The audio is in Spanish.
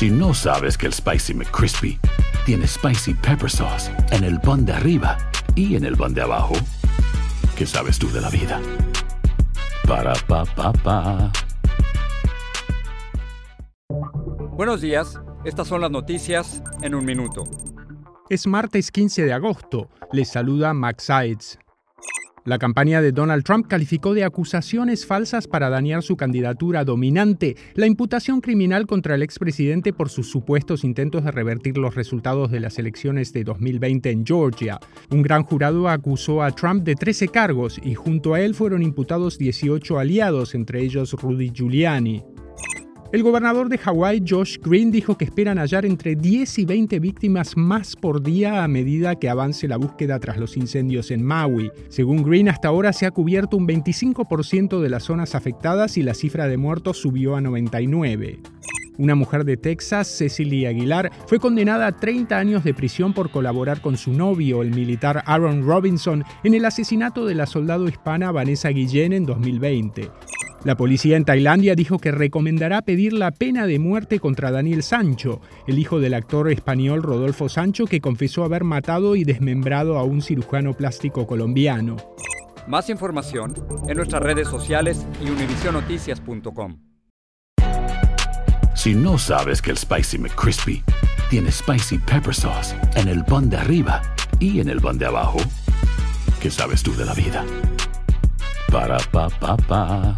Si no sabes que el Spicy McCrispy tiene Spicy Pepper Sauce en el pan de arriba y en el pan de abajo, ¿qué sabes tú de la vida? Para, pa, pa, pa. Buenos días, estas son las noticias en un minuto. Es martes 15 de agosto. Les saluda Max Sides. La campaña de Donald Trump calificó de acusaciones falsas para dañar su candidatura dominante la imputación criminal contra el expresidente por sus supuestos intentos de revertir los resultados de las elecciones de 2020 en Georgia. Un gran jurado acusó a Trump de 13 cargos y junto a él fueron imputados 18 aliados, entre ellos Rudy Giuliani. El gobernador de Hawái, Josh Green, dijo que esperan hallar entre 10 y 20 víctimas más por día a medida que avance la búsqueda tras los incendios en Maui. Según Green, hasta ahora se ha cubierto un 25% de las zonas afectadas y la cifra de muertos subió a 99. Una mujer de Texas, Cecily Aguilar, fue condenada a 30 años de prisión por colaborar con su novio, el militar Aaron Robinson, en el asesinato de la soldado hispana Vanessa Guillén en 2020. La policía en Tailandia dijo que recomendará pedir la pena de muerte contra Daniel Sancho, el hijo del actor español Rodolfo Sancho que confesó haber matado y desmembrado a un cirujano plástico colombiano. Más información en nuestras redes sociales y univisionoticias.com. Si no sabes que el Spicy McCrispy tiene Spicy Pepper Sauce en el pan de arriba y en el pan de abajo, ¿qué sabes tú de la vida? Para, pa, pa, pa.